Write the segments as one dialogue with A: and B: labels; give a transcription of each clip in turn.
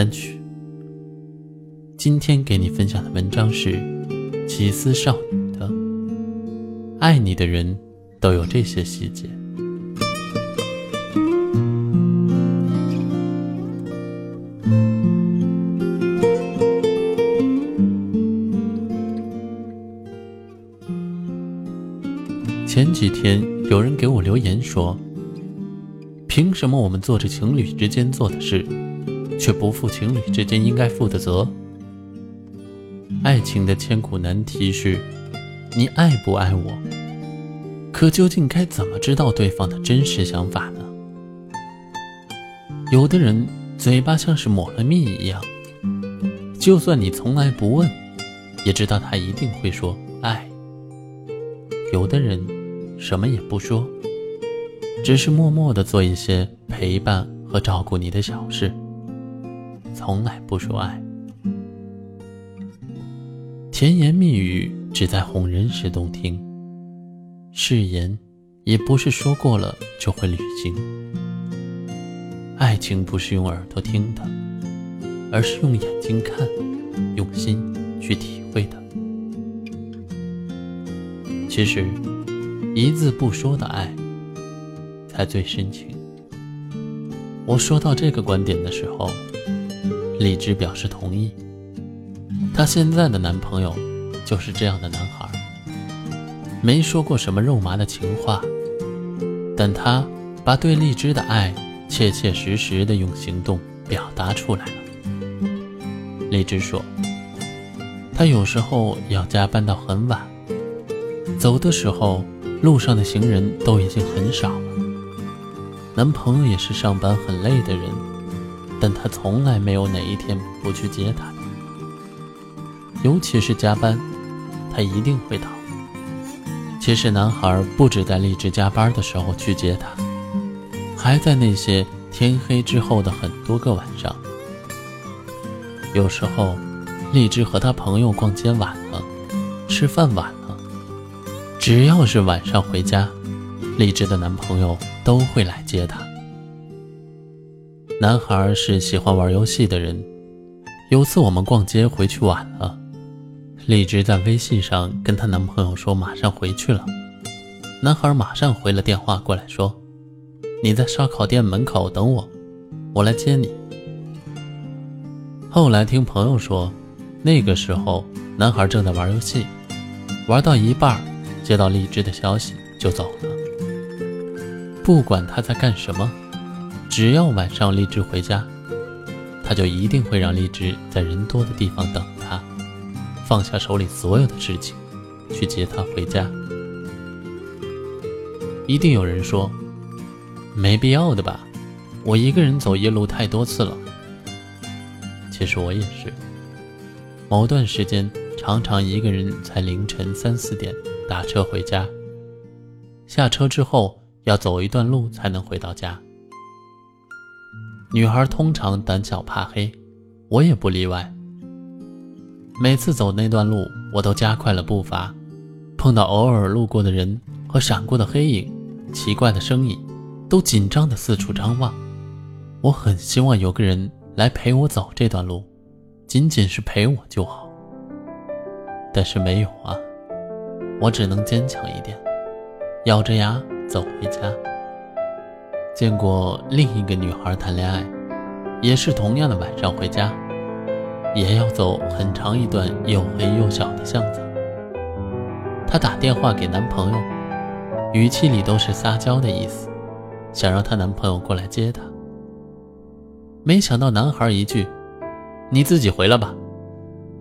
A: 单曲。今天给你分享的文章是奇思少女的《爱你的人都有这些细节》。前几天有人给我留言说。凭什么我们做着情侣之间做的事，却不负情侣之间应该负的责？爱情的千古难题是：你爱不爱我？可究竟该怎么知道对方的真实想法呢？有的人嘴巴像是抹了蜜一样，就算你从来不问，也知道他一定会说爱。有的人什么也不说。只是默默的做一些陪伴和照顾你的小事，从来不说爱。甜言蜜语只在哄人时动听，誓言也不是说过了就会履行。爱情不是用耳朵听的，而是用眼睛看，用心去体会的。其实，一字不说的爱。才最深情。我说到这个观点的时候，荔枝表示同意。她现在的男朋友就是这样的男孩，没说过什么肉麻的情话，但他把对荔枝的爱切切实实的用行动表达出来了。荔枝说，他有时候要加班到很晚，走的时候路上的行人都已经很少了。男朋友也是上班很累的人，但他从来没有哪一天不去接她。尤其是加班，他一定会到。其实男孩不止在励志加班的时候去接她，还在那些天黑之后的很多个晚上。有时候，励志和他朋友逛街晚了，吃饭晚了，只要是晚上回家。励志的男朋友都会来接她。男孩是喜欢玩游戏的人。有次我们逛街回去晚了，荔枝在微信上跟她男朋友说马上回去了。男孩马上回了电话过来，说：“你在烧烤店门口等我，我来接你。”后来听朋友说，那个时候男孩正在玩游戏，玩到一半，接到荔枝的消息就走了。不管他在干什么，只要晚上荔枝回家，他就一定会让荔枝在人多的地方等他，放下手里所有的事情，去接他回家。一定有人说，没必要的吧？我一个人走夜路太多次了。其实我也是，某段时间常常一个人在凌晨三四点打车回家，下车之后。要走一段路才能回到家。女孩通常胆小怕黑，我也不例外。每次走那段路，我都加快了步伐，碰到偶尔路过的人和闪过的黑影、奇怪的声音，都紧张的四处张望。我很希望有个人来陪我走这段路，仅仅是陪我就好。但是没有啊，我只能坚强一点，咬着牙。走回家，见过另一个女孩谈恋爱，也是同样的晚上回家，也要走很长一段又黑又小的巷子。她打电话给男朋友，语气里都是撒娇的意思，想让她男朋友过来接她。没想到男孩一句：“你自己回来吧，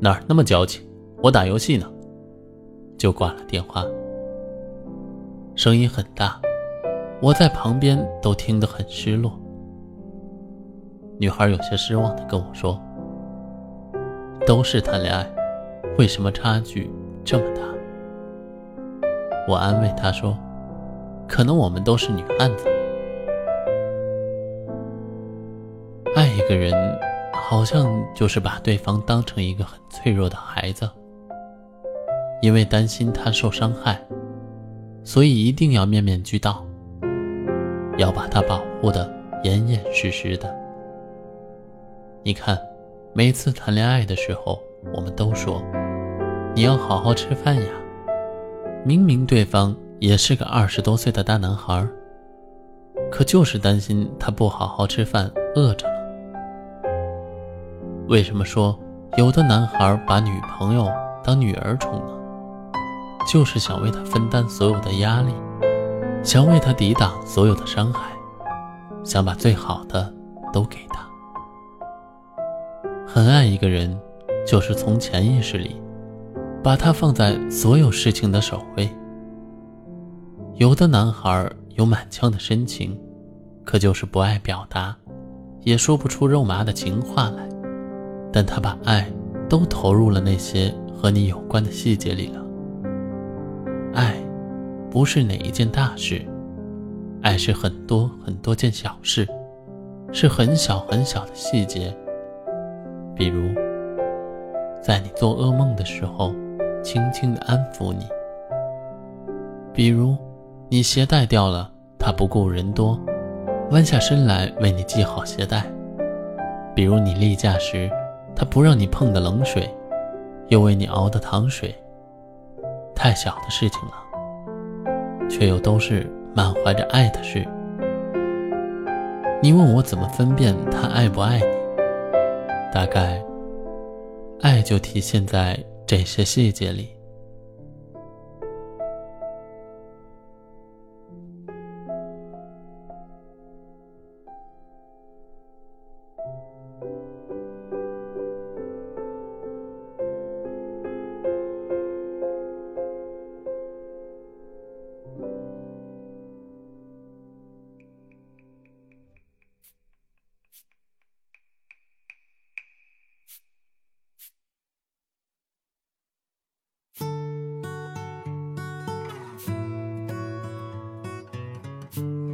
A: 哪儿那么矫情，我打游戏呢。”就挂了电话。声音很大，我在旁边都听得很失落。女孩有些失望地跟我说：“都是谈恋爱，为什么差距这么大？”我安慰她说：“可能我们都是女汉子，爱一个人，好像就是把对方当成一个很脆弱的孩子。”因为担心他受伤害，所以一定要面面俱到，要把他保护的严严实实的。你看，每次谈恋爱的时候，我们都说你要好好吃饭呀。明明对方也是个二十多岁的大男孩，可就是担心他不好好吃饭饿着了。为什么说有的男孩把女朋友当女儿宠呢？就是想为他分担所有的压力，想为他抵挡所有的伤害，想把最好的都给他。很爱一个人，就是从潜意识里把他放在所有事情的首位。有的男孩有满腔的深情，可就是不爱表达，也说不出肉麻的情话来，但他把爱都投入了那些和你有关的细节里了。爱，不是哪一件大事，爱是很多很多件小事，是很小很小的细节。比如，在你做噩梦的时候，轻轻的安抚你；比如，你鞋带掉了，他不顾人多，弯下身来为你系好鞋带；比如你例假时，他不让你碰的冷水，又为你熬的糖水。太小的事情了，却又都是满怀着爱的事。你问我怎么分辨他爱不爱你？大概，爱就体现在这些细节里。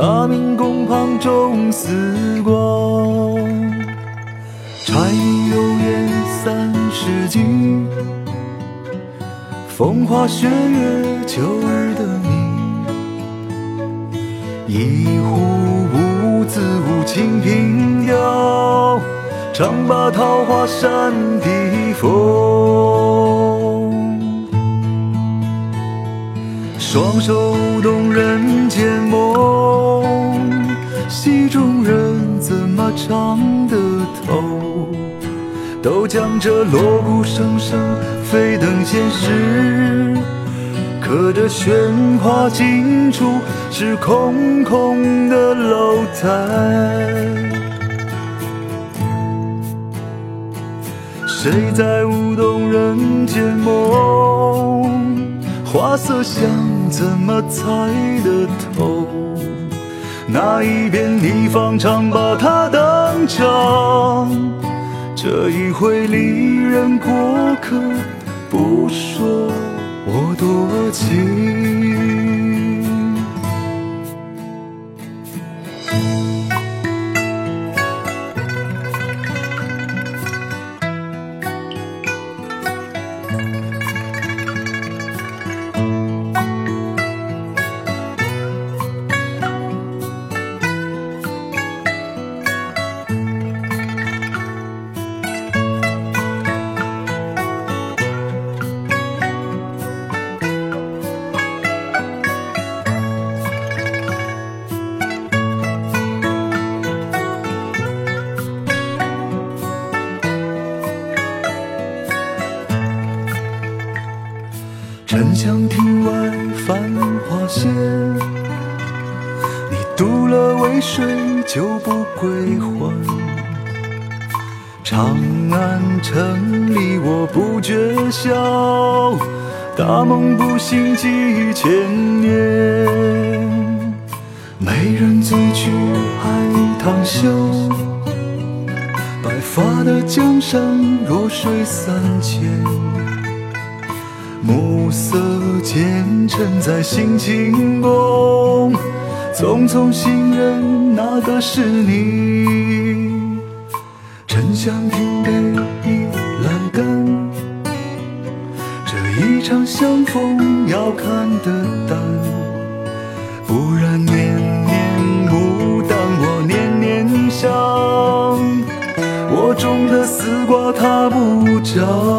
A: 大明宫旁种丝瓜，柴米油盐三十斤，风花雪月秋日的你，一壶无字无清平调，唱罢桃花扇的风，双手舞动人间梦。戏中人怎么唱得透？都将这锣鼓声声飞等现实，可这喧哗尽处是空空的楼台。谁在舞动人间梦？花色香怎么猜得透？那一边你方唱罢他登场，这一回离人过客，不说我多情。
B: 花谢，你渡了渭水就不归还。长安城里我不觉晓，大梦不醒几千年。美人醉去海棠羞，白发的江山弱水三千。暮色渐沉在心情宫，匆匆行人哪个是你？沉香亭北倚栏杆，这一场相逢要看得淡，不然年年牡丹我年年香，我种的丝瓜它不长。